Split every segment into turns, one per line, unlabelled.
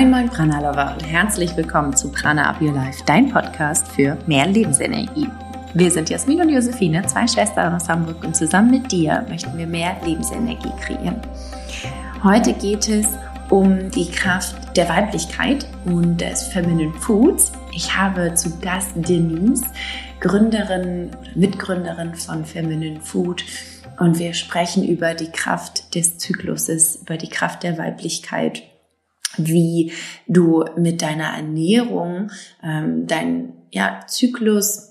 Moin Moin Prana Lover und herzlich willkommen zu Prana Up Your Life, dein Podcast für mehr Lebensenergie. Wir sind Jasmin und Josephine, zwei Schwestern aus Hamburg und zusammen mit dir möchten wir mehr Lebensenergie kreieren. Heute geht es um die Kraft der Weiblichkeit und des Feminine Foods. Ich habe zu Gast Denise, Gründerin oder Mitgründerin von Feminine Food und wir sprechen über die Kraft des Zykluses, über die Kraft der Weiblichkeit, wie du mit deiner Ernährung ähm, deinen ja, Zyklus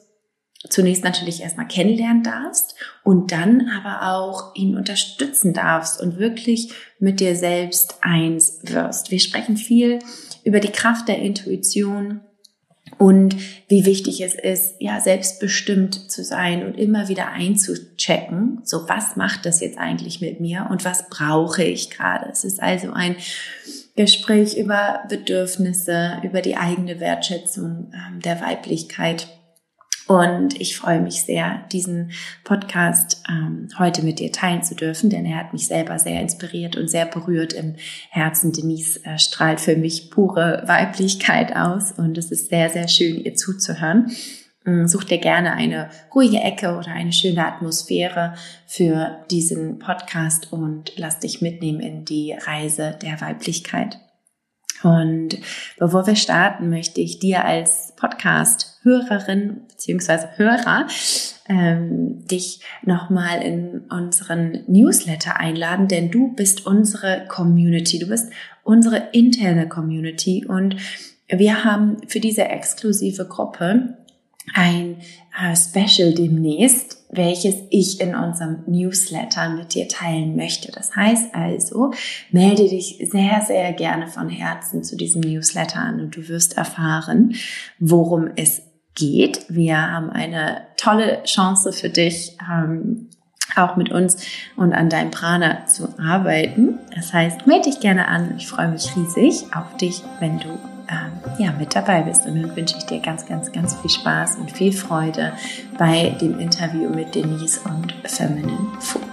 zunächst natürlich erstmal kennenlernen darfst und dann aber auch ihn unterstützen darfst und wirklich mit dir selbst eins wirst. Wir sprechen viel über die Kraft der Intuition, und wie wichtig es ist, ja, selbstbestimmt zu sein und immer wieder einzuchecken. So, was macht das jetzt eigentlich mit mir und was brauche ich gerade? Es ist also ein Gespräch über Bedürfnisse, über die eigene Wertschätzung ähm, der Weiblichkeit und ich freue mich sehr, diesen Podcast ähm, heute mit dir teilen zu dürfen, denn er hat mich selber sehr inspiriert und sehr berührt im Herzen. Denise äh, strahlt für mich pure Weiblichkeit aus und es ist sehr, sehr schön, ihr zuzuhören. Ähm, such dir gerne eine ruhige Ecke oder eine schöne Atmosphäre für diesen Podcast und lass dich mitnehmen in die Reise der Weiblichkeit. Und bevor wir starten, möchte ich dir als Podcast-Hörerin beziehungsweise Hörer ähm, dich nochmal in unseren Newsletter einladen, denn du bist unsere Community, du bist unsere interne Community und wir haben für diese exklusive Gruppe ein äh, Special demnächst welches ich in unserem Newsletter mit dir teilen möchte. Das heißt also, melde dich sehr, sehr gerne von Herzen zu diesem Newsletter an und du wirst erfahren, worum es geht. Wir haben eine tolle Chance für dich, ähm, auch mit uns und an deinem Prana zu arbeiten. Das heißt, melde dich gerne an. Ich freue mich riesig auf dich, wenn du ähm, ja, mit dabei bist. Und nun wünsche ich dir ganz, ganz, ganz viel Spaß und viel Freude bei dem Interview mit Denise und Feminine Food.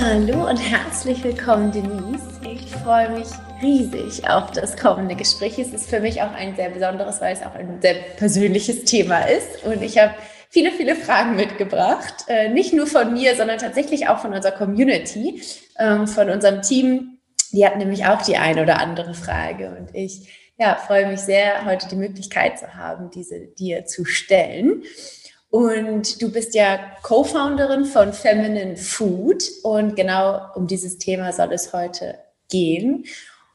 Hallo und herzlich willkommen, Denise. Ich freue mich riesig auf das kommende Gespräch. Es ist für mich auch ein sehr besonderes, weil es auch ein sehr persönliches Thema ist. Und ich habe viele, viele Fragen mitgebracht. Äh, nicht nur von mir, sondern tatsächlich auch von unserer Community, ähm, von unserem Team. Die hat nämlich auch die eine oder andere Frage. Und ich ja, freue mich sehr, heute die Möglichkeit zu haben, diese dir zu stellen. Und du bist ja Co-Founderin von Feminine Food. Und genau um dieses Thema soll es heute gehen.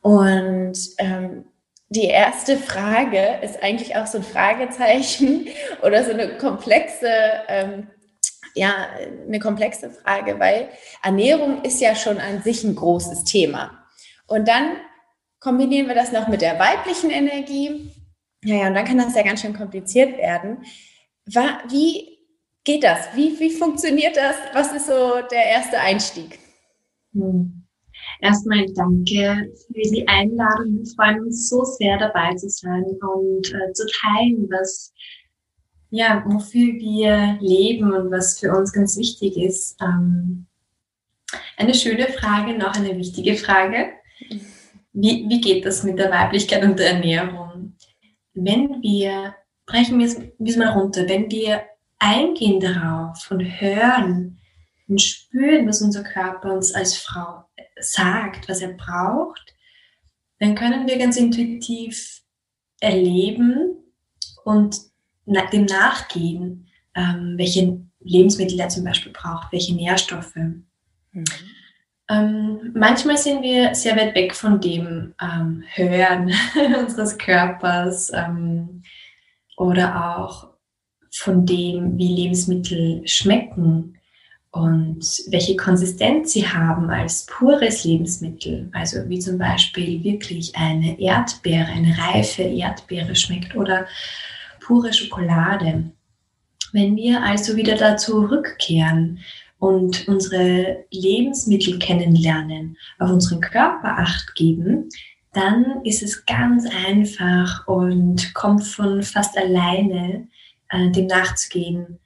Und ähm, die erste Frage ist eigentlich auch so ein Fragezeichen oder so eine komplexe, ähm, ja, eine komplexe Frage, weil Ernährung ist ja schon an sich ein großes Thema. Und dann kombinieren wir das noch mit der weiblichen Energie. Naja, und dann kann das ja ganz schön kompliziert werden. Wie geht das? Wie, wie funktioniert das? Was ist so der erste Einstieg?
Hm. Erstmal danke für die Einladung. Wir freuen uns so sehr dabei zu sein und äh, zu teilen, was, ja, wofür wir leben und was für uns ganz wichtig ist. Ähm, eine schöne Frage, noch eine wichtige Frage. Wie, wie geht das mit der Weiblichkeit und der Ernährung? Wenn wir, brechen wir es mal runter, wenn wir eingehen darauf und hören und spüren, was unser Körper uns als Frau sagt, was er braucht, dann können wir ganz intuitiv erleben und dem nachgehen, ähm, welche Lebensmittel er zum Beispiel braucht, welche Nährstoffe. Mhm. Ähm, manchmal sind wir sehr weit weg von dem ähm, Hören unseres Körpers ähm, oder auch von dem, wie Lebensmittel schmecken und welche Konsistenz sie haben als pures Lebensmittel, also wie zum Beispiel wirklich eine Erdbeere, eine reife Erdbeere schmeckt oder pure Schokolade. Wenn wir also wieder dazu rückkehren und unsere Lebensmittel kennenlernen, auf unseren Körper acht geben, dann ist es ganz einfach und kommt von fast alleine, äh, dem nachzugehen,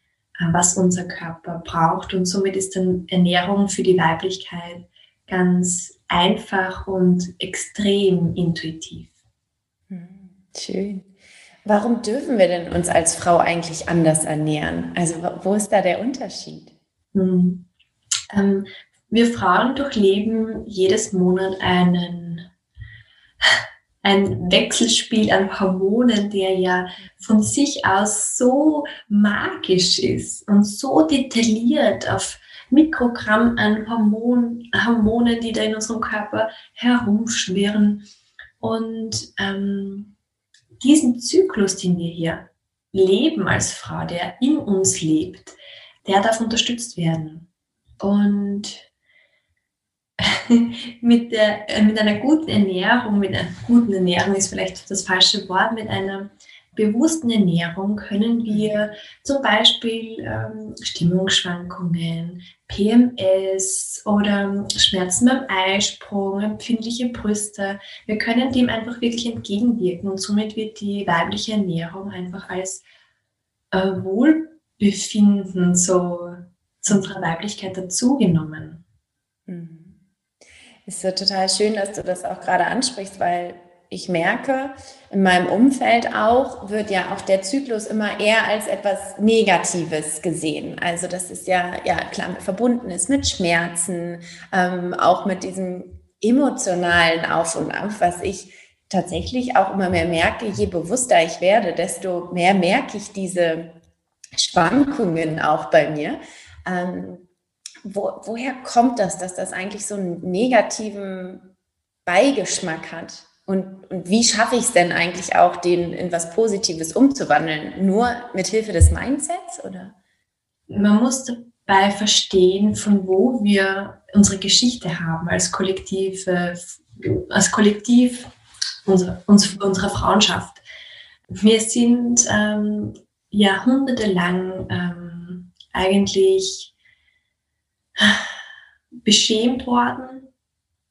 was unser Körper braucht. Und somit ist dann Ernährung für die Weiblichkeit ganz einfach und extrem intuitiv.
Hm, schön. Warum dürfen wir denn uns als Frau eigentlich anders ernähren? Also wo ist da der Unterschied? Hm.
Ähm, wir Frauen durchleben jedes Monat einen, ein Wechselspiel an Hormonen, der ja von sich aus so magisch ist und so detailliert auf Mikrogramm an Hormon, Hormonen, die da in unserem Körper herumschwirren. Und ähm, diesen Zyklus, den wir hier leben als Frau, der in uns lebt, der darf unterstützt werden. Und mit, der, äh, mit einer guten Ernährung, mit einer guten Ernährung ist vielleicht das falsche Wort, mit einer bewussten Ernährung können wir zum Beispiel ähm, Stimmungsschwankungen, PMS oder Schmerzen beim Eisprung, empfindliche Brüste, wir können dem einfach wirklich entgegenwirken und somit wird die weibliche Ernährung einfach als äh, Wohlbefinden so zu unserer Weiblichkeit dazugenommen.
Ist so total schön, dass du das auch gerade ansprichst, weil ich merke, in meinem Umfeld auch, wird ja auch der Zyklus immer eher als etwas Negatives gesehen. Also das ist ja, ja klar verbunden ist mit Schmerzen, ähm, auch mit diesem emotionalen Auf und Ab, was ich tatsächlich auch immer mehr merke, je bewusster ich werde, desto mehr merke ich diese Schwankungen auch bei mir. Ähm, wo, woher kommt das, dass das eigentlich so einen negativen Beigeschmack hat? Und, und wie schaffe ich es denn eigentlich auch, den in was Positives umzuwandeln? Nur mit Hilfe des Mindsets oder?
Man muss dabei verstehen, von wo wir unsere Geschichte haben als Kollektiv, als Kollektiv unserer, unserer Frauenschaft. Wir sind ähm, jahrhundertelang ähm, eigentlich beschämt worden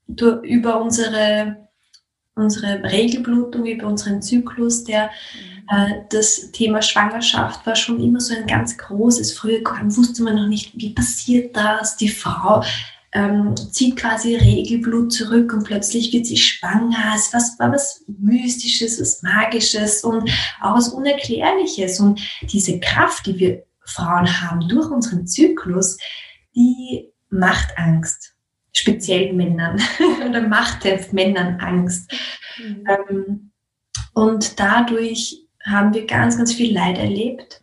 durch, über unsere unsere Regelblutung, über unseren Zyklus, der äh, das Thema Schwangerschaft war schon immer so ein ganz großes. Früher wusste man noch nicht, wie passiert das. Die Frau ähm, zieht quasi Regelblut zurück und plötzlich wird sie schwanger. Es war, war was Mystisches, was Magisches und auch was Unerklärliches. Und diese Kraft, die wir Frauen haben durch unseren Zyklus, die macht Angst speziell Männern oder macht es Männern Angst. Mhm. Ähm, und dadurch haben wir ganz, ganz viel Leid erlebt.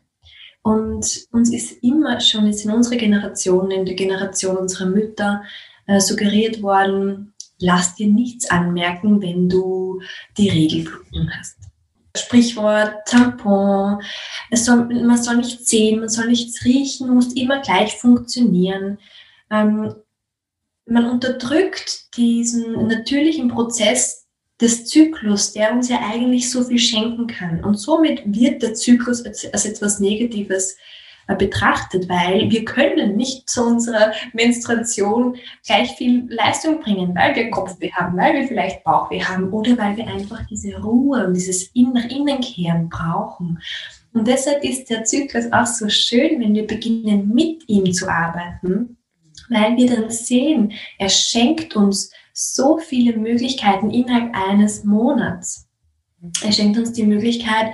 Und uns ist immer schon jetzt in unserer Generation, in der Generation unserer Mütter, äh, suggeriert worden, lass dir nichts anmerken, wenn du die Regelblutung hast. Sprichwort, Tampon, soll, man soll nichts sehen, man soll nichts riechen, muss immer gleich funktionieren. Ähm, man unterdrückt diesen natürlichen Prozess des Zyklus, der uns ja eigentlich so viel schenken kann. Und somit wird der Zyklus als, als etwas Negatives äh, betrachtet, weil wir können nicht zu unserer Menstruation gleich viel Leistung bringen, weil wir Kopfweh haben, weil wir vielleicht Bauchweh haben oder weil wir einfach diese Ruhe und dieses nach innen kehren brauchen. Und deshalb ist der Zyklus auch so schön, wenn wir beginnen, mit ihm zu arbeiten weil wir dann sehen, er schenkt uns so viele Möglichkeiten innerhalb eines Monats. Er schenkt uns die Möglichkeit,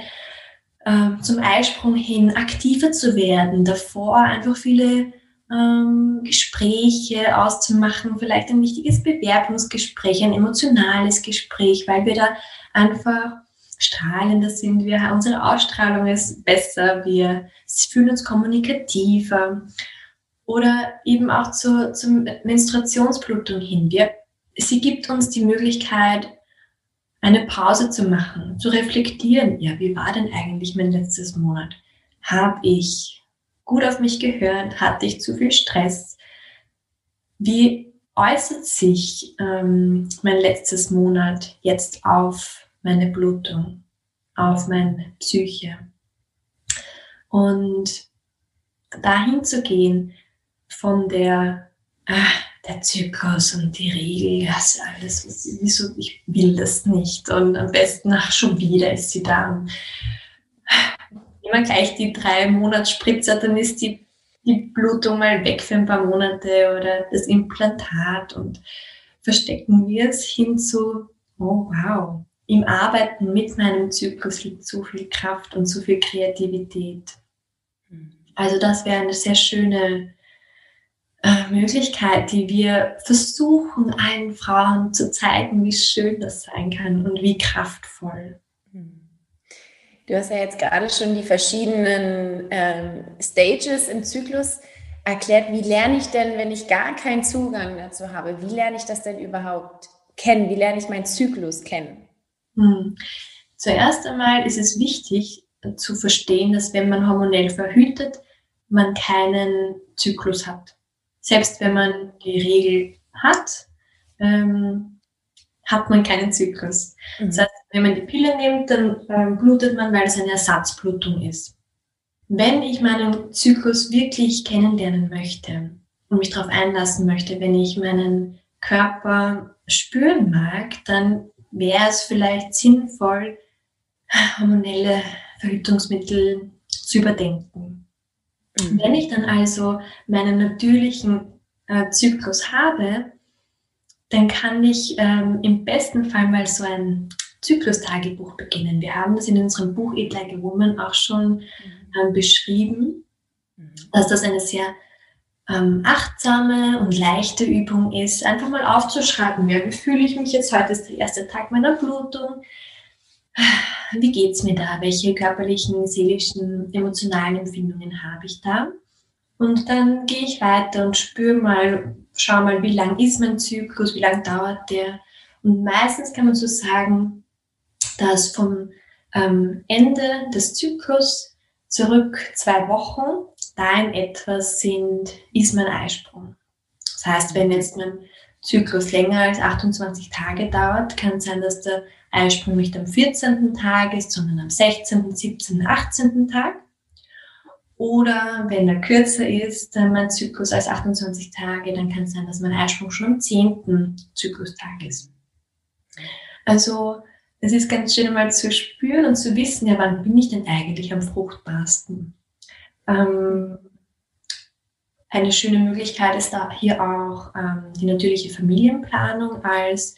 äh, zum Eisprung hin aktiver zu werden, davor einfach viele ähm, Gespräche auszumachen, vielleicht ein wichtiges Bewerbungsgespräch, ein emotionales Gespräch, weil wir da einfach strahlender sind, wir, unsere Ausstrahlung ist besser, wir fühlen uns kommunikativer oder eben auch zur, zur Menstruationsblutung hin. Wir, sie gibt uns die Möglichkeit, eine Pause zu machen, zu reflektieren. Ja, wie war denn eigentlich mein letztes Monat? Habe ich gut auf mich gehört? Hatte ich zu viel Stress? Wie äußert sich ähm, mein letztes Monat jetzt auf meine Blutung, auf meine Psyche? Und dahin zu gehen, von der, ah, der Zyklus und die Regel, das alles, wieso, ich will das nicht. Und am besten, ach, schon wieder ist sie da. Immer gleich die drei Monatsspritzer, dann ist die, die Blutung mal weg für ein paar Monate oder das Implantat und verstecken wir es hin zu, oh wow, im Arbeiten mit meinem Zyklus liegt so viel Kraft und so viel Kreativität. Also das wäre eine sehr schöne äh, Möglichkeit, die wir versuchen, allen Frauen zu zeigen, wie schön das sein kann und wie kraftvoll.
Du hast ja jetzt gerade schon die verschiedenen ähm, Stages im Zyklus erklärt. Wie lerne ich denn, wenn ich gar keinen Zugang dazu habe? Wie lerne ich das denn überhaupt kennen? Wie lerne ich meinen Zyklus kennen?
Hm. Zuerst einmal ist es wichtig zu verstehen, dass wenn man hormonell verhütet, man keinen Zyklus hat selbst wenn man die Regel hat, ähm, hat man keinen Zyklus. Mhm. Das heißt, wenn man die Pille nimmt, dann ähm, blutet man, weil es eine Ersatzblutung ist. Wenn ich meinen Zyklus wirklich kennenlernen möchte und mich darauf einlassen möchte, wenn ich meinen Körper spüren mag, dann wäre es vielleicht sinnvoll, hormonelle Verhütungsmittel zu überdenken. Mhm. Wenn ich dann also meinen natürlichen äh, Zyklus habe, dann kann ich ähm, im besten Fall mal so ein Zyklustagebuch beginnen. Wir haben das in unserem Buch Eat Like a Woman auch schon ähm, beschrieben, mhm. dass das eine sehr ähm, achtsame und leichte Übung ist, einfach mal aufzuschreiben, ja, wie fühle ich mich jetzt? Heute ist der erste Tag meiner Blutung wie geht es mir da? Welche körperlichen, seelischen, emotionalen Empfindungen habe ich da? Und dann gehe ich weiter und spüre mal, schau mal, wie lang ist mein Zyklus, wie lang dauert der? Und meistens kann man so sagen, dass vom ähm, Ende des Zyklus zurück zwei Wochen da in etwas sind, ist mein Eisprung. Das heißt, wenn jetzt mein Zyklus länger als 28 Tage dauert, kann es sein, dass der Eisprung nicht am 14. Tag ist, sondern am 16., 17., 18. Tag. Oder wenn er kürzer ist, mein Zyklus als 28 Tage, dann kann es sein, dass mein Eisprung schon am 10. Zyklustag ist. Also es ist ganz schön mal zu spüren und zu wissen, ja, wann bin ich denn eigentlich am fruchtbarsten? Ähm, eine schöne Möglichkeit ist da hier auch ähm, die natürliche Familienplanung als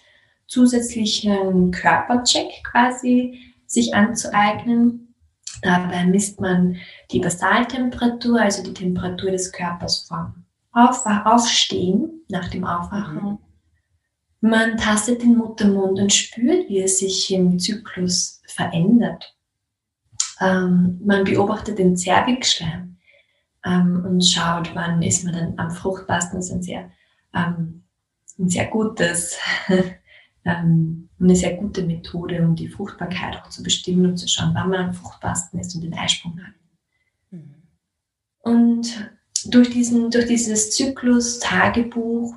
zusätzlichen Körpercheck quasi sich anzueignen. Dabei misst man die Basaltemperatur, also die Temperatur des Körpers vom Aufstehen nach dem Aufwachen. Mhm. Man tastet den Muttermund und spürt, wie es sich im Zyklus verändert. Ähm, man beobachtet den Zervixschleim ähm, und schaut, wann ist man dann am fruchtbarsten. Das ist ein sehr, ähm, ein sehr gutes ähm, eine sehr gute Methode, um die Fruchtbarkeit auch zu bestimmen und zu schauen, wann man am fruchtbarsten ist und den Eisprung hat. Mhm. Und durch, diesen, durch dieses Zyklus-Tagebuch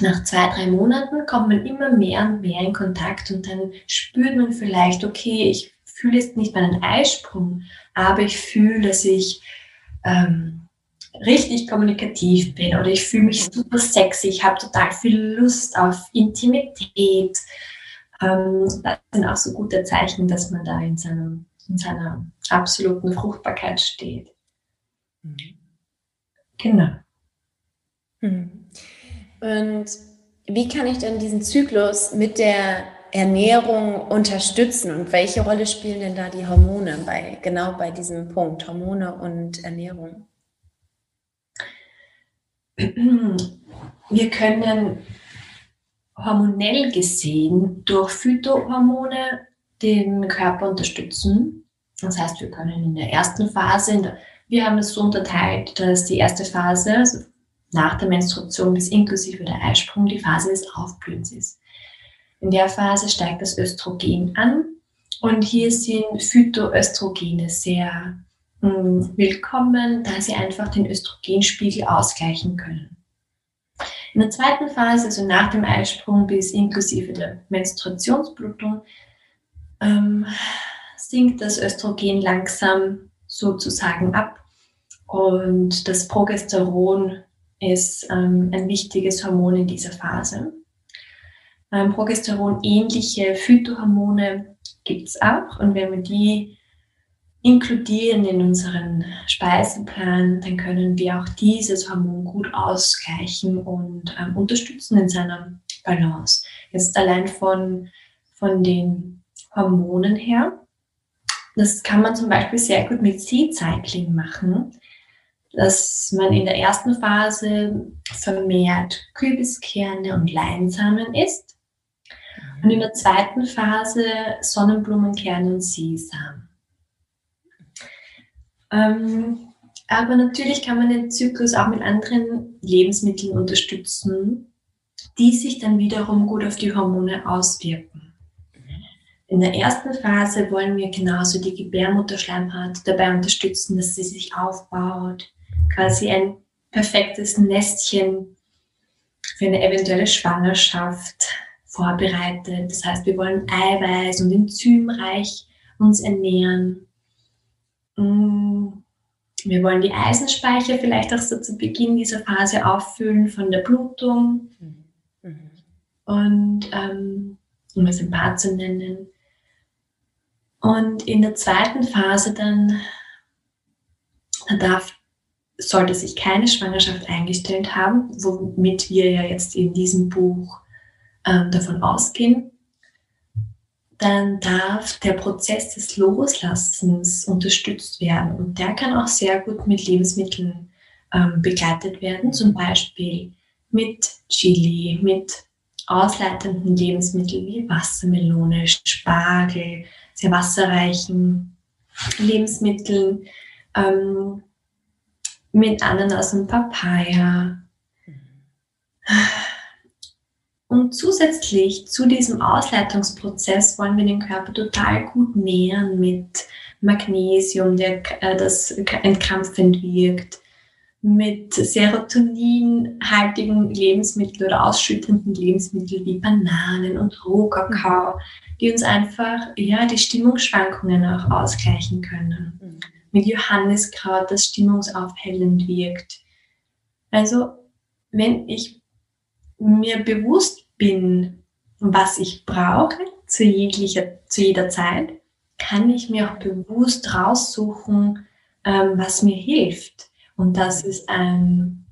nach zwei, drei Monaten kommt man immer mehr und mehr in Kontakt und dann spürt man vielleicht, okay, ich fühle jetzt nicht meinen Eisprung, aber ich fühle, dass ich ähm, richtig kommunikativ bin oder ich fühle mich super sexy, ich habe total viel Lust auf Intimität. Ähm, das sind auch so gute Zeichen, dass man da in, seinem, in seiner absoluten Fruchtbarkeit steht. Mhm. Genau.
Mhm. Und wie kann ich denn diesen Zyklus mit der Ernährung unterstützen und welche Rolle spielen denn da die Hormone bei genau bei diesem Punkt Hormone und Ernährung?
wir können hormonell gesehen durch Phytohormone den Körper unterstützen. Das heißt, wir können in der ersten Phase, wir haben es so unterteilt, dass die erste Phase, also nach der Menstruation bis inklusive der Eisprung, die Phase des Aufblühens ist. In der Phase steigt das Östrogen an und hier sind Phytoöstrogene sehr willkommen, da sie einfach den Östrogenspiegel ausgleichen können. In der zweiten Phase, also nach dem Eisprung bis inklusive der Menstruationsblutung, ähm, sinkt das Östrogen langsam sozusagen ab und das Progesteron ist ähm, ein wichtiges Hormon in dieser Phase. Ähm, Progesteron ähnliche Phytohormone gibt es auch und wenn wir die inkludieren in unseren Speiseplan, dann können wir auch dieses Hormon gut ausgleichen und ähm, unterstützen in seiner Balance. Jetzt allein von, von den Hormonen her. Das kann man zum Beispiel sehr gut mit Seed Cycling machen, dass man in der ersten Phase vermehrt Kürbiskerne und Leinsamen isst und in der zweiten Phase Sonnenblumenkerne und Sesam. Ähm, aber natürlich kann man den Zyklus auch mit anderen Lebensmitteln unterstützen, die sich dann wiederum gut auf die Hormone auswirken. In der ersten Phase wollen wir genauso die Gebärmutterschleimhaut dabei unterstützen, dass sie sich aufbaut, quasi ein perfektes Nestchen für eine eventuelle Schwangerschaft vorbereitet. Das heißt, wir wollen eiweiß- und enzymreich uns ernähren. Mm, wir wollen die Eisenspeicher vielleicht auch so zu Beginn dieser Phase auffüllen von der Blutung. Mhm. Und ähm, um es ein paar zu nennen. Und in der zweiten Phase dann, dann darf, sollte sich keine Schwangerschaft eingestellt haben, womit wir ja jetzt in diesem Buch ähm, davon ausgehen, dann darf der Prozess des Loslassens unterstützt werden. Und der kann auch sehr gut mit Lebensmitteln ähm, begleitet werden, zum Beispiel mit Chili, mit ausleitenden Lebensmitteln wie Wassermelone, Spargel, sehr wasserreichen Lebensmitteln, ähm, mit Ananas und Papaya. Und zusätzlich zu diesem Ausleitungsprozess wollen wir den Körper total gut nähren mit Magnesium, der, äh, das entkrampfend wirkt, mit serotoninhaltigen Lebensmitteln oder ausschüttenden Lebensmitteln wie Bananen und Rohkakao, die uns einfach ja, die Stimmungsschwankungen auch ausgleichen können. Mit Johanniskraut, das stimmungsaufhellend wirkt. Also, wenn ich mir bewusst bin, was ich brauche zu, jeglicher, zu jeder Zeit, kann ich mir auch bewusst raussuchen, ähm, was mir hilft. Und das ist ein,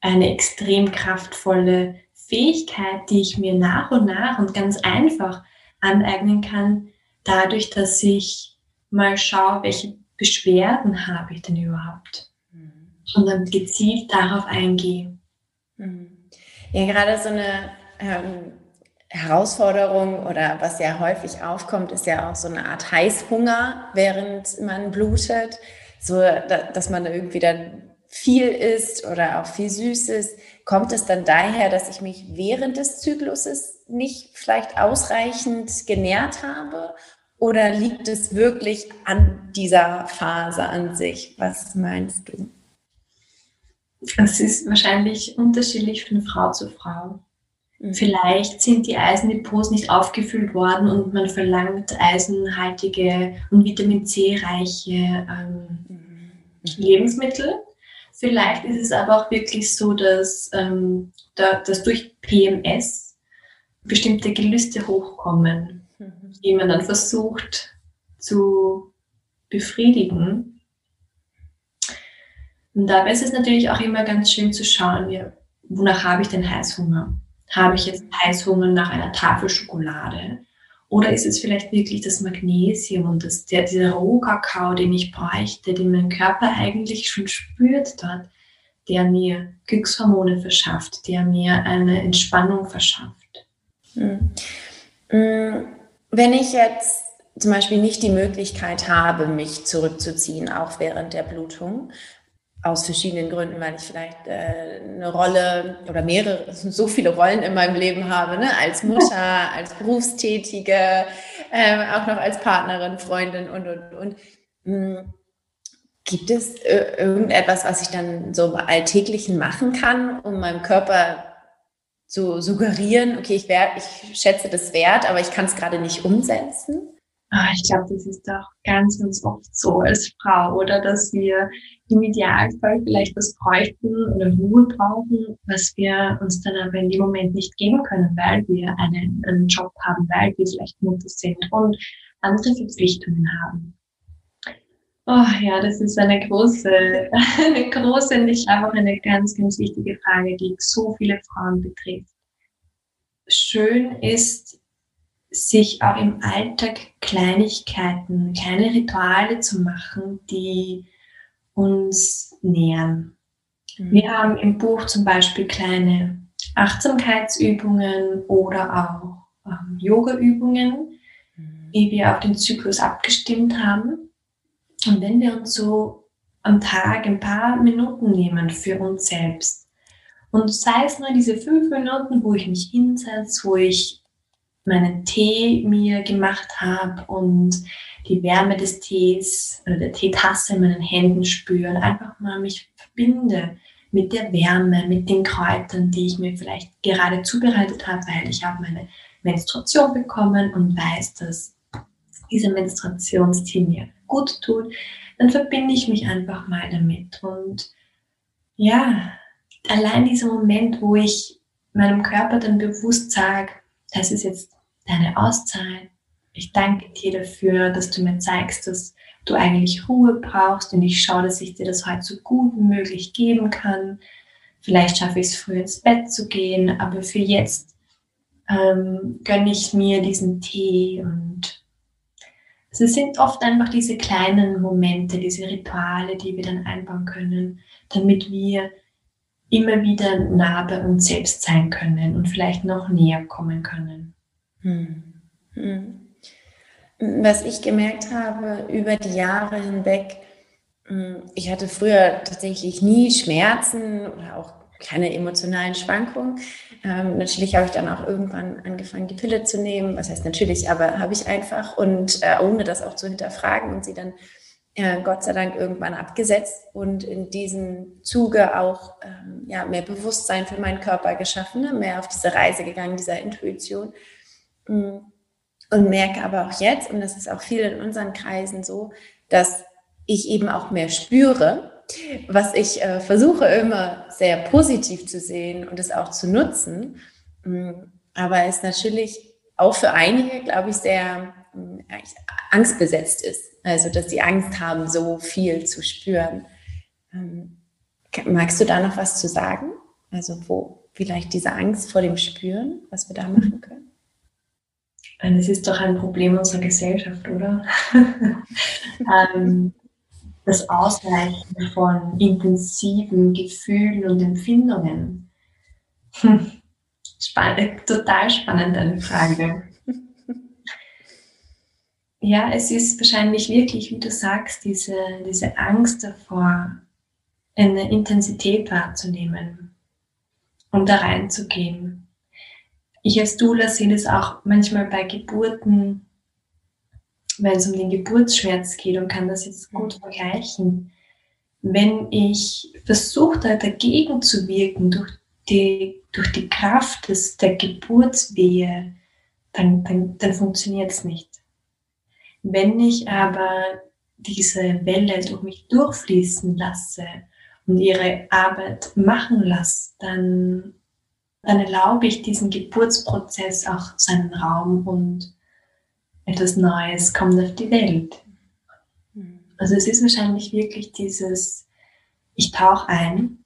eine extrem kraftvolle Fähigkeit, die ich mir nach und nach und ganz einfach aneignen kann, dadurch, dass ich mal schaue, welche Beschwerden habe ich denn überhaupt. Mhm. Und dann gezielt darauf eingehe.
Mhm. Ja, gerade so eine ähm, Herausforderung oder was ja häufig aufkommt, ist ja auch so eine Art Heißhunger, während man blutet so, dass man irgendwie dann viel isst oder auch viel Süßes, kommt es dann daher, dass ich mich während des Zykluses nicht vielleicht ausreichend genährt habe? Oder liegt es wirklich an dieser Phase an sich? Was meinst du?
Es ist wahrscheinlich unterschiedlich von Frau zu Frau. Mhm. Vielleicht sind die Eisendepots nicht aufgefüllt worden und man verlangt eisenhaltige und Vitamin C-reiche ähm, mhm. Lebensmittel. Vielleicht ist es aber auch wirklich so, dass, ähm, da, dass durch PMS bestimmte Gelüste hochkommen. Die man dann versucht zu befriedigen. Und dabei ist es natürlich auch immer ganz schön zu schauen, ja, wonach habe ich denn Heißhunger? Habe ich jetzt Heißhunger nach einer Tafel Schokolade? Oder ist es vielleicht wirklich das Magnesium und das, der, dieser Rohkakao, den ich bräuchte, den mein Körper eigentlich schon spürt dort, der mir Glückshormone verschafft, der mir eine Entspannung verschafft?
Hm. Wenn ich jetzt zum Beispiel nicht die Möglichkeit habe, mich zurückzuziehen, auch während der Blutung, aus verschiedenen Gründen, weil ich vielleicht äh, eine Rolle oder mehrere, so viele Rollen in meinem Leben habe, ne? als Mutter, als Berufstätige, äh, auch noch als Partnerin, Freundin und, und, und. Hm. Gibt es äh, irgendetwas, was ich dann so im Alltäglichen machen kann, um meinem Körper zu suggerieren, okay, ich, wär, ich schätze das wert, aber ich kann es gerade nicht umsetzen?
Ah, ich glaube, das ist doch ganz, ganz oft so als Frau, oder dass wir im Idealfall vielleicht was bräuchten oder Ruhe brauchen, was wir uns dann aber in dem Moment nicht geben können, weil wir einen, einen Job haben, weil wir vielleicht Mutter sind und andere Verpflichtungen haben. Oh ja, das ist eine große, eine große glaube auch eine ganz, ganz wichtige Frage, die so viele Frauen betrifft. Schön ist, sich auch im Alltag Kleinigkeiten, kleine Rituale zu machen, die uns nähern. Mhm. Wir haben im Buch zum Beispiel kleine Achtsamkeitsübungen oder auch ähm, Yoga-Übungen, mhm. wie wir auf den Zyklus abgestimmt haben. Und wenn wir uns so am Tag ein paar Minuten nehmen für uns selbst, und sei es nur diese fünf Minuten, wo ich mich hinsetze, wo ich meinen Tee mir gemacht habe und die Wärme des Tees oder der Teetasse in meinen Händen spüren, einfach mal mich verbinde mit der Wärme, mit den Kräutern, die ich mir vielleicht gerade zubereitet habe, weil ich habe meine Menstruation bekommen und weiß, dass diese Menstruationstee mir gut tut, dann verbinde ich mich einfach mal damit. Und ja, allein dieser Moment, wo ich meinem Körper dann bewusst sage, das ist jetzt deine Auszeit. Ich danke dir dafür, dass du mir zeigst, dass du eigentlich Ruhe brauchst und ich schaue, dass ich dir das heute so gut wie möglich geben kann. Vielleicht schaffe ich es früh ins Bett zu gehen, aber für jetzt ähm, gönne ich mir diesen Tee und es sind oft einfach diese kleinen Momente, diese Rituale, die wir dann einbauen können, damit wir immer wieder nah bei uns selbst sein können und vielleicht noch näher kommen können. Hm.
Hm. Was ich gemerkt habe über die Jahre hinweg, hm, ich hatte früher tatsächlich nie Schmerzen oder auch keine emotionalen Schwankungen. Ähm, natürlich habe ich dann auch irgendwann angefangen, die Pille zu nehmen. Was heißt natürlich, aber habe ich einfach und äh, ohne das auch zu hinterfragen und sie dann äh, Gott sei Dank irgendwann abgesetzt und in diesem Zuge auch ähm, ja, mehr Bewusstsein für meinen Körper geschaffen, ne? mehr auf diese Reise gegangen, dieser Intuition. Mm. Und merke aber auch jetzt, und das ist auch viel in unseren Kreisen so, dass ich eben auch mehr spüre, was ich äh, versuche immer sehr positiv zu sehen und es auch zu nutzen. Mm. Aber es natürlich auch für einige, glaube ich, sehr mm, angstbesetzt ist. Also, dass sie Angst haben, so viel zu spüren. Ähm, magst du da noch was zu sagen? Also, wo vielleicht diese Angst vor dem Spüren, was wir da machen können?
Das ist doch ein Problem unserer Gesellschaft, oder? ähm, das Ausreichen von intensiven Gefühlen und Empfindungen. Hm. Spannend, total spannend, eine Frage. Ja, es ist wahrscheinlich wirklich, wie du sagst, diese, diese Angst davor, eine Intensität wahrzunehmen und da reinzugehen ich als Doula sehe das auch manchmal bei Geburten, wenn es um den Geburtsschmerz geht und kann das jetzt gut vergleichen. Wenn ich versuche, da dagegen zu wirken durch die, durch die Kraft des, der Geburtswehe, dann, dann, dann funktioniert es nicht. Wenn ich aber diese Welle durch mich durchfließen lasse und ihre Arbeit machen lasse, dann dann erlaube ich diesen Geburtsprozess auch seinen Raum und etwas Neues kommt auf die Welt. Also es ist wahrscheinlich wirklich dieses, ich tauche ein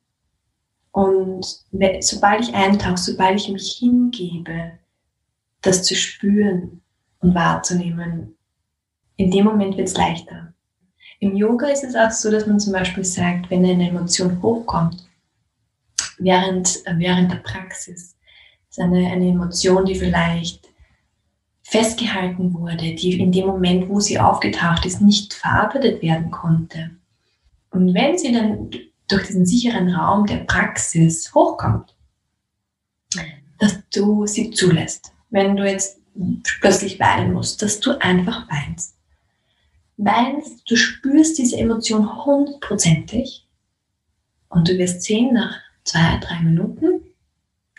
und sobald ich eintauche, sobald ich mich hingebe, das zu spüren und wahrzunehmen, in dem Moment wird es leichter. Im Yoga ist es auch so, dass man zum Beispiel sagt, wenn eine Emotion hochkommt, während, äh, während der Praxis. Ist eine, eine Emotion, die vielleicht festgehalten wurde, die in dem Moment, wo sie aufgetaucht ist, nicht verarbeitet werden konnte. Und wenn sie dann durch diesen sicheren Raum der Praxis hochkommt, dass du sie zulässt. Wenn du jetzt plötzlich weinen musst, dass du einfach weinst. Weinst, du spürst diese Emotion hundertprozentig und du wirst sehen, nach zwei, drei Minuten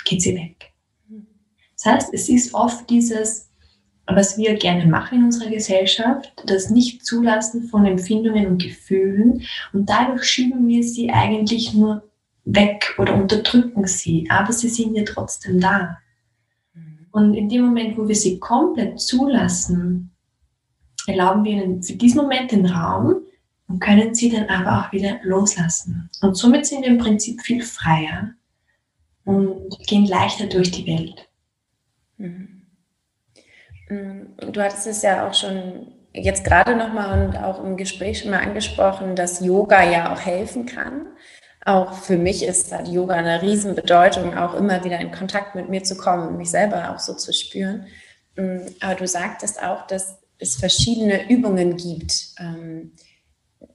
geht sie weg. Das heißt, es ist oft dieses, was wir gerne machen in unserer Gesellschaft, das Nicht-Zulassen von Empfindungen und Gefühlen. Und dadurch schieben wir sie eigentlich nur weg oder unterdrücken sie, aber sie sind ja trotzdem da. Mhm. Und in dem Moment, wo wir sie komplett zulassen, erlauben wir ihnen für diesen Moment den Raum und können sie dann aber auch wieder loslassen. Und somit sind wir im Prinzip viel freier und gehen leichter durch die Welt.
Mhm. Mm, du hattest es ja auch schon jetzt gerade nochmal und auch im Gespräch schon mal angesprochen, dass Yoga ja auch helfen kann. Auch für mich ist da Yoga eine Riesenbedeutung, auch immer wieder in Kontakt mit mir zu kommen, mich selber auch so zu spüren. Mm, aber du sagtest auch, dass es verschiedene Übungen gibt, ähm,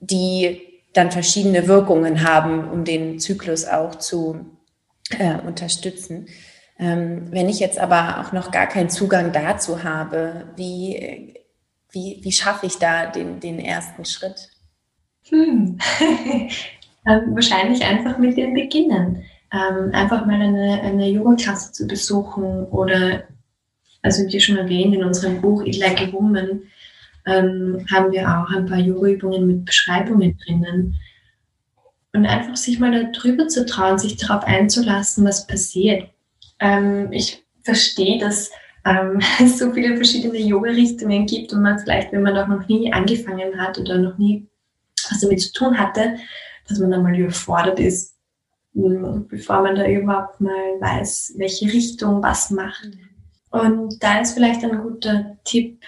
die dann verschiedene Wirkungen haben, um den Zyklus auch zu äh, unterstützen. Ähm, wenn ich jetzt aber auch noch gar keinen Zugang dazu habe, wie, wie, wie schaffe ich da den, den ersten Schritt?
Hm. ähm, wahrscheinlich einfach mit dem Beginnen. Ähm, einfach mal eine, eine Yoga-Klasse zu besuchen oder, also wie schon erwähnt, in unserem Buch It Like a Woman haben wir auch ein paar Yoga-Übungen mit Beschreibungen drinnen. Und einfach sich mal darüber zu trauen, sich darauf einzulassen, was passiert. Ähm, ich verstehe, dass ähm, es so viele verschiedene Yoga-Richtungen gibt und man vielleicht, wenn man auch noch nie angefangen hat oder noch nie was damit zu tun hatte, dass man dann mal überfordert ist, hm, bevor man da überhaupt mal weiß, welche Richtung was macht. Und da ist vielleicht ein guter Tipp,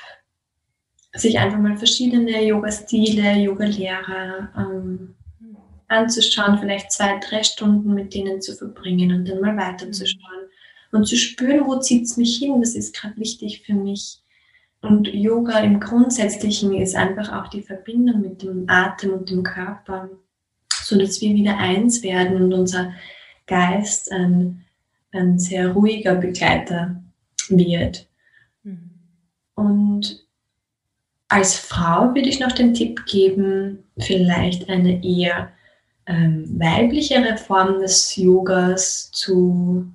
sich einfach mal verschiedene Yoga-Stile, Yoga-Lehrer ähm, anzuschauen, vielleicht zwei, drei Stunden mit denen zu verbringen und dann mal weiterzuschauen und zu spüren, wo zieht es mich hin, das ist gerade wichtig für mich. Und Yoga im Grundsätzlichen ist einfach auch die Verbindung mit dem Atem und dem Körper, so dass wir wieder eins werden und unser Geist ein, ein sehr ruhiger Begleiter wird. Mhm. Und als Frau würde ich noch den Tipp geben, vielleicht eine eher ähm, weiblichere Form des Yogas zu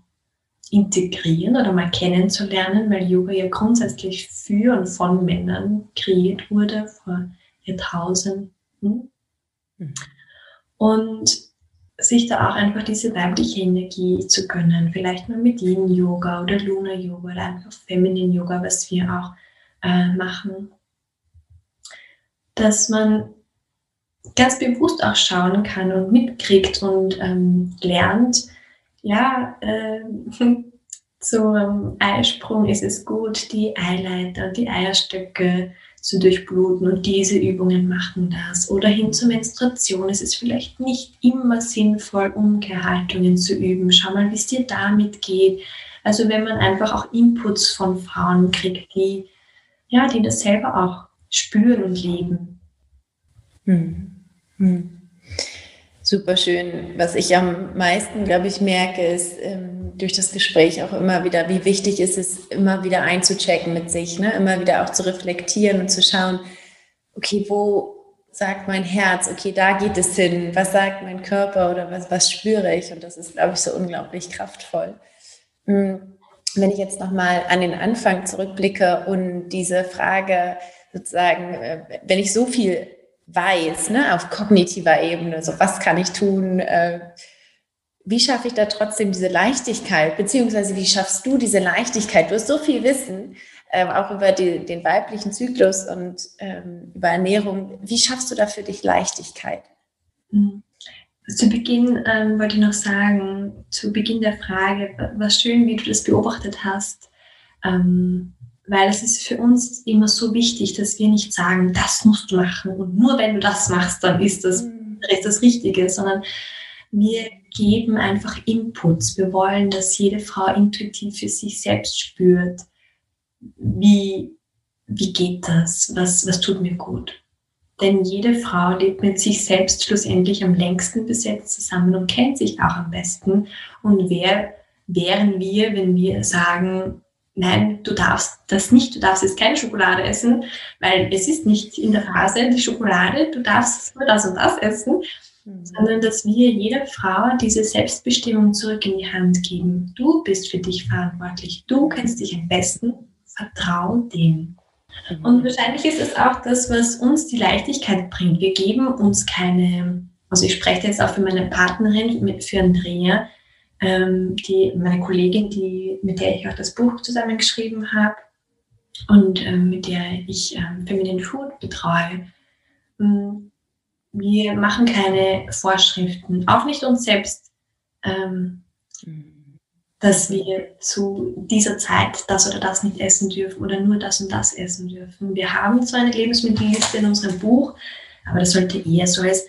integrieren oder mal kennenzulernen, weil Yoga ja grundsätzlich für und von Männern kreiert wurde vor Jahrtausenden. Und sich da auch einfach diese weibliche Energie zu gönnen, vielleicht mal mit Yin-Yoga oder Luna-Yoga oder einfach Feminine-Yoga, was wir auch äh, machen, dass man ganz bewusst auch schauen kann und mitkriegt und ähm, lernt, ja, äh, zum Eisprung ist es gut, die Eileiter und die Eierstöcke zu durchbluten und diese Übungen machen das. Oder hin zur Menstruation ist es vielleicht nicht immer sinnvoll, Umkehrhaltungen zu üben. Schau mal, wie es dir damit geht. Also wenn man einfach auch Inputs von Frauen kriegt, die, ja, die das selber auch spüren und leben.
Hm. Hm. Super schön. Was ich am meisten, glaube ich, merke, ist ähm, durch das Gespräch auch immer wieder, wie wichtig ist es ist, immer wieder einzuchecken mit sich, ne? immer wieder auch zu reflektieren und zu schauen, okay, wo sagt mein Herz, okay, da geht es hin, was sagt mein Körper oder was, was spüre ich? Und das ist, glaube ich, so unglaublich kraftvoll. Hm. Wenn ich jetzt nochmal an den Anfang zurückblicke und diese Frage sozusagen, äh, wenn ich so viel weiß, ne, auf kognitiver Ebene, so was kann ich tun, äh, wie schaffe ich da trotzdem diese Leichtigkeit, beziehungsweise wie schaffst du diese Leichtigkeit? Du hast so viel Wissen, äh, auch über die, den weiblichen Zyklus und ähm, über Ernährung. Wie schaffst du da für dich Leichtigkeit?
Mhm. Zu Beginn ähm, wollte ich noch sagen, zu Beginn der Frage, was schön, wie du das beobachtet hast. Ähm, weil es ist für uns immer so wichtig, dass wir nicht sagen, das musst du machen und nur wenn du das machst, dann ist das, mhm. ist das Richtige, sondern wir geben einfach Inputs. Wir wollen, dass jede Frau intuitiv für sich selbst spürt, wie, wie geht das, was, was tut mir gut. Denn jede Frau lebt mit sich selbst schlussendlich am längsten bis jetzt zusammen und kennt sich auch am besten. Und wer wären wir, wenn wir sagen, nein, du darfst das nicht, du darfst jetzt keine Schokolade essen, weil es ist nicht in der Phase die Schokolade, du darfst nur das und das essen, mhm. sondern dass wir jeder Frau diese Selbstbestimmung zurück in die Hand geben. Du bist für dich verantwortlich, du kennst dich am besten, vertrau dem. Mhm. Und wahrscheinlich ist es auch das, was uns die Leichtigkeit bringt. Wir geben uns keine, also ich spreche jetzt auch für meine Partnerin, für Andrea, ähm, die, meine Kollegin, die, mit der ich auch das Buch zusammengeschrieben habe und ähm, mit der ich ähm, Feminine Food betreue. Mm, wir machen keine Vorschriften, auch nicht uns selbst. Ähm, dass wir zu dieser Zeit das oder das nicht essen dürfen oder nur das und das essen dürfen. Wir haben zwar eine Lebensmittelliste in unserem Buch, aber das sollte eher so als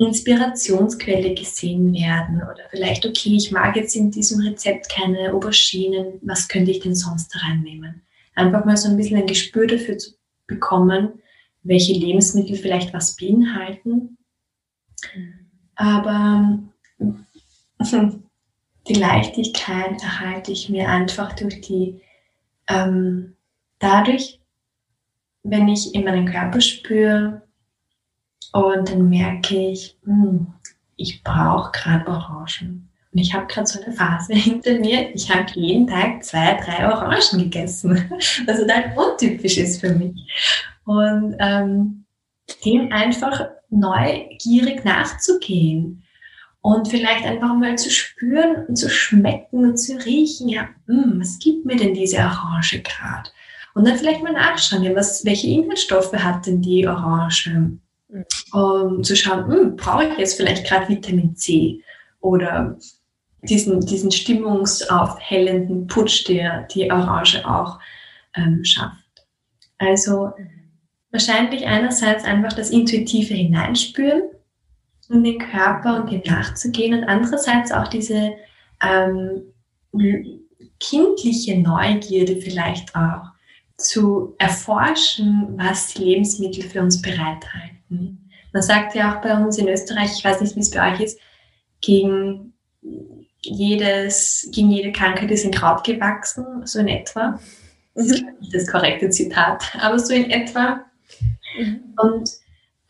Inspirationsquelle gesehen werden oder vielleicht, okay, ich mag jetzt in diesem Rezept keine Auberginen, was könnte ich denn sonst reinnehmen? Einfach mal so ein bisschen ein Gespür dafür zu bekommen, welche Lebensmittel vielleicht was beinhalten. Aber die Leichtigkeit erhalte ich mir einfach durch die, ähm, dadurch, wenn ich in meinen Körper spüre und dann merke ich, hm, ich brauche gerade Orangen. Und ich habe gerade so eine Phase hinter mir. Ich habe jeden Tag zwei, drei Orangen gegessen, was total untypisch ist für mich. Und ähm, dem einfach neugierig nachzugehen und vielleicht einfach mal zu spüren und zu schmecken und zu riechen, ja, mh, hm, was gibt mir denn diese Orange gerade? Und dann vielleicht mal nachschauen, ja, was, welche Inhaltsstoffe hat denn die Orange? Um zu schauen, hm, brauche ich jetzt vielleicht gerade Vitamin C oder diesen, diesen stimmungsaufhellenden Putsch, der die Orange auch ähm, schafft. Also wahrscheinlich einerseits einfach das intuitive Hineinspüren in den Körper und dem nachzugehen und andererseits auch diese ähm, kindliche Neugierde vielleicht auch zu erforschen, was die Lebensmittel für uns bereithalten. Man sagt ja auch bei uns in Österreich, ich weiß nicht, wie es bei euch ist, gegen jedes, gegen jede Krankheit ist ein Kraut gewachsen, so in etwa. Das ist mhm. nicht das korrekte Zitat, aber so in etwa. Mhm. Und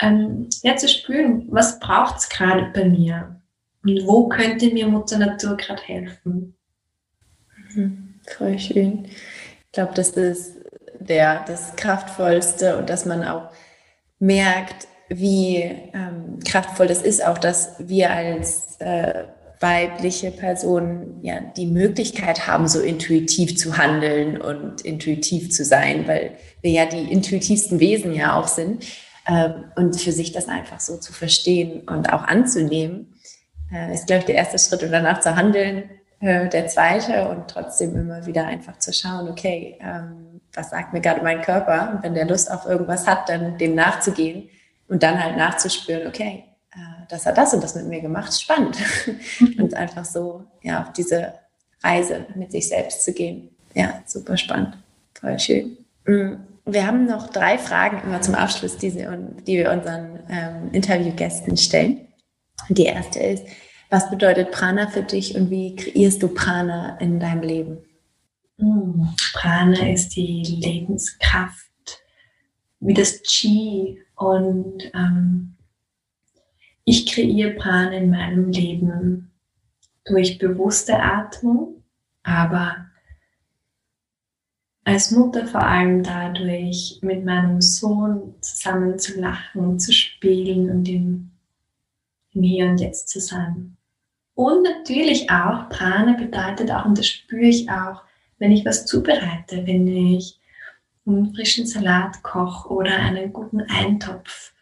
ähm, ja, zu spüren, was braucht es gerade bei mir und wo könnte mir Mutter Natur gerade helfen.
Mhm, voll schön. Ich glaube, das ist der, das Kraftvollste und dass man auch merkt, wie ähm, kraftvoll das ist, auch dass wir als äh, weibliche Personen ja die Möglichkeit haben, so intuitiv zu handeln und intuitiv zu sein, weil wir ja die intuitivsten Wesen ja auch sind. Ähm, und für sich das einfach so zu verstehen und auch anzunehmen, äh, ist, glaube ich, der erste Schritt und danach zu handeln, äh, der zweite und trotzdem immer wieder einfach zu schauen, okay, ähm, was sagt mir gerade mein Körper? Und wenn der Lust auf irgendwas hat, dann dem nachzugehen und dann halt nachzuspüren, okay, äh, das hat das und das mit mir gemacht, spannend. Und einfach so, ja, auf diese Reise mit sich selbst zu gehen. Ja, super spannend. Voll schön. Mhm. Wir haben noch drei Fragen immer zum Abschluss, die, sie, die wir unseren ähm, Interviewgästen stellen. Die erste ist, was bedeutet Prana für dich und wie kreierst du Prana in deinem Leben?
Prana ist die Lebenskraft, wie das Chi. Und ähm, ich kreiere Prana in meinem Leben durch bewusste Atmung, aber als Mutter vor allem dadurch, mit meinem Sohn zusammen zu lachen, zu spielen und im, im Hier und Jetzt zu sein. Und natürlich auch, Prana bedeutet auch, und das spüre ich auch, wenn ich was zubereite, wenn ich einen frischen Salat koche oder einen guten Eintopf.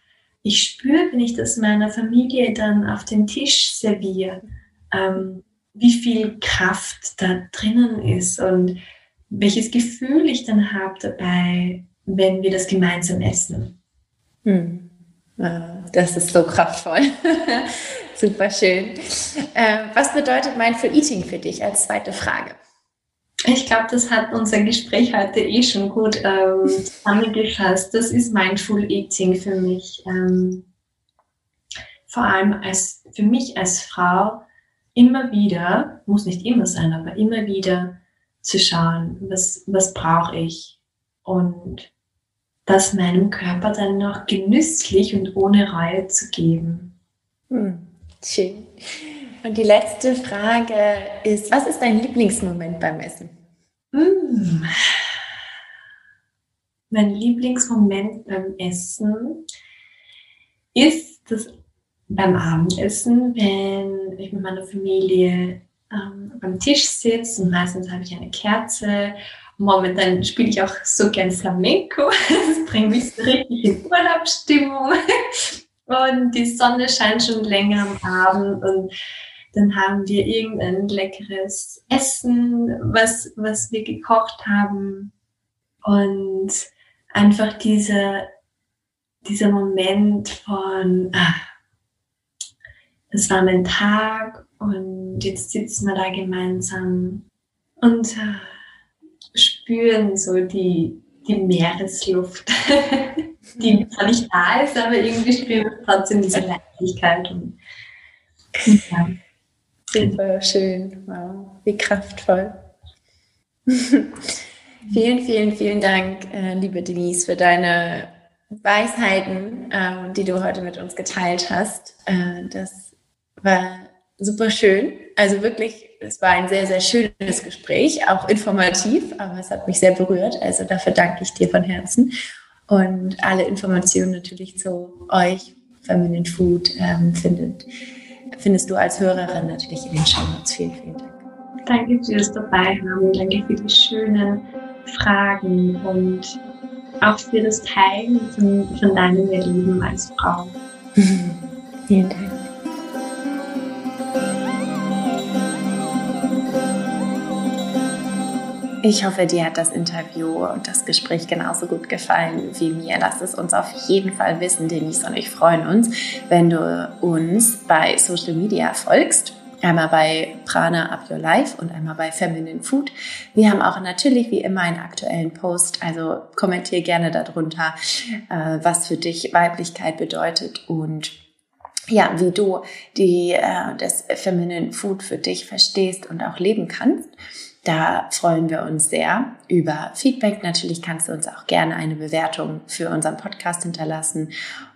Ich spüre, wenn ich das meiner Familie dann auf den Tisch serviere, ähm, wie viel Kraft da drinnen ist und welches Gefühl ich dann habe dabei, wenn wir das gemeinsam essen.
Hm. Ah, das ist so kraftvoll. Super schön. Äh, was bedeutet Mindful Eating für dich als zweite Frage?
Ich glaube, das hat unser Gespräch heute eh schon gut ähm, zusammengefasst. Das ist Mindful Eating für mich. Ähm, vor allem als, für mich als Frau immer wieder, muss nicht immer sein, aber immer wieder zu schauen, was, was brauche ich und das meinem Körper dann noch genüsslich und ohne Reue zu geben.
Hm, schön. Und die letzte Frage ist, was ist dein Lieblingsmoment beim Essen?
Hm, mein Lieblingsmoment beim Essen ist das beim Abendessen, wenn ich mit meiner Familie ähm, beim Tisch sitze und meistens habe ich eine Kerze. Momentan spiele ich auch so gern Flamenco. Das bringt mich so richtig in Urlaubsstimmung. Und die Sonne scheint schon länger am Abend und dann haben wir irgendein leckeres Essen, was, was wir gekocht haben. Und einfach diese, dieser Moment von, ah, es war mein Tag und jetzt sitzen wir da gemeinsam und äh, spüren so die, die Meeresluft, die zwar nicht da ist, aber irgendwie spüren wir trotzdem diese Leichtigkeit. Und,
ja. Super schön, wow, wie kraftvoll. vielen, vielen, vielen Dank, äh, liebe Denise, für deine Weisheiten, äh, die du heute mit uns geteilt hast. Äh, das war super schön. Also wirklich, es war ein sehr, sehr schönes Gespräch, auch informativ, aber es hat mich sehr berührt. Also dafür danke ich dir von Herzen. Und alle Informationen natürlich zu euch, Feminine Food, ähm, findet, findest du als Hörerin natürlich in den Show Notes. Vielen, vielen Dank.
Danke fürs Dabeihaben. Danke für die schönen Fragen und auch für das Teilen von, von deinem Erleben als Frau.
vielen Dank. Ich hoffe, dir hat das Interview und das Gespräch genauso gut gefallen wie mir. Lass es uns auf jeden Fall wissen. Denise und ich freuen uns, wenn du uns bei Social Media folgst. Einmal bei Prana Up Your Life und einmal bei Feminine Food. Wir haben auch natürlich wie immer einen aktuellen Post, also kommentier gerne darunter, äh, was für dich Weiblichkeit bedeutet und ja, wie du die, äh, das Feminine Food für dich verstehst und auch leben kannst. Da freuen wir uns sehr über Feedback. Natürlich kannst du uns auch gerne eine Bewertung für unseren Podcast hinterlassen.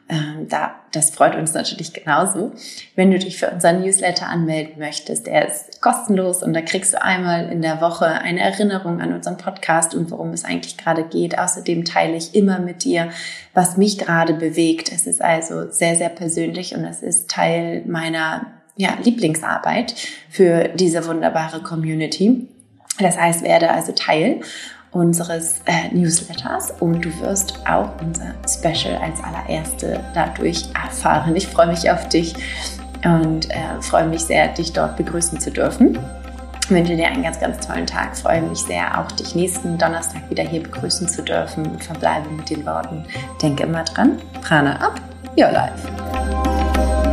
Ähm, da, das freut uns natürlich genauso. Wenn du dich für unseren Newsletter anmelden möchtest, der ist kostenlos und da kriegst du einmal in der Woche eine Erinnerung an unseren Podcast und worum es eigentlich gerade geht. Außerdem teile ich immer mit dir, was mich gerade bewegt. Es ist also sehr, sehr persönlich und es ist Teil meiner ja, Lieblingsarbeit für diese wunderbare Community. Das heißt, werde also Teil unseres äh, Newsletters und du wirst auch unser Special als allererste dadurch erfahren. Ich freue mich auf dich und äh, freue mich sehr, dich dort begrüßen zu dürfen. Ich wünsche dir einen ganz, ganz tollen Tag. Ich freue mich sehr, auch dich nächsten Donnerstag wieder hier begrüßen zu dürfen und verbleibe mit den Worten, denke immer dran, Prana up, your life.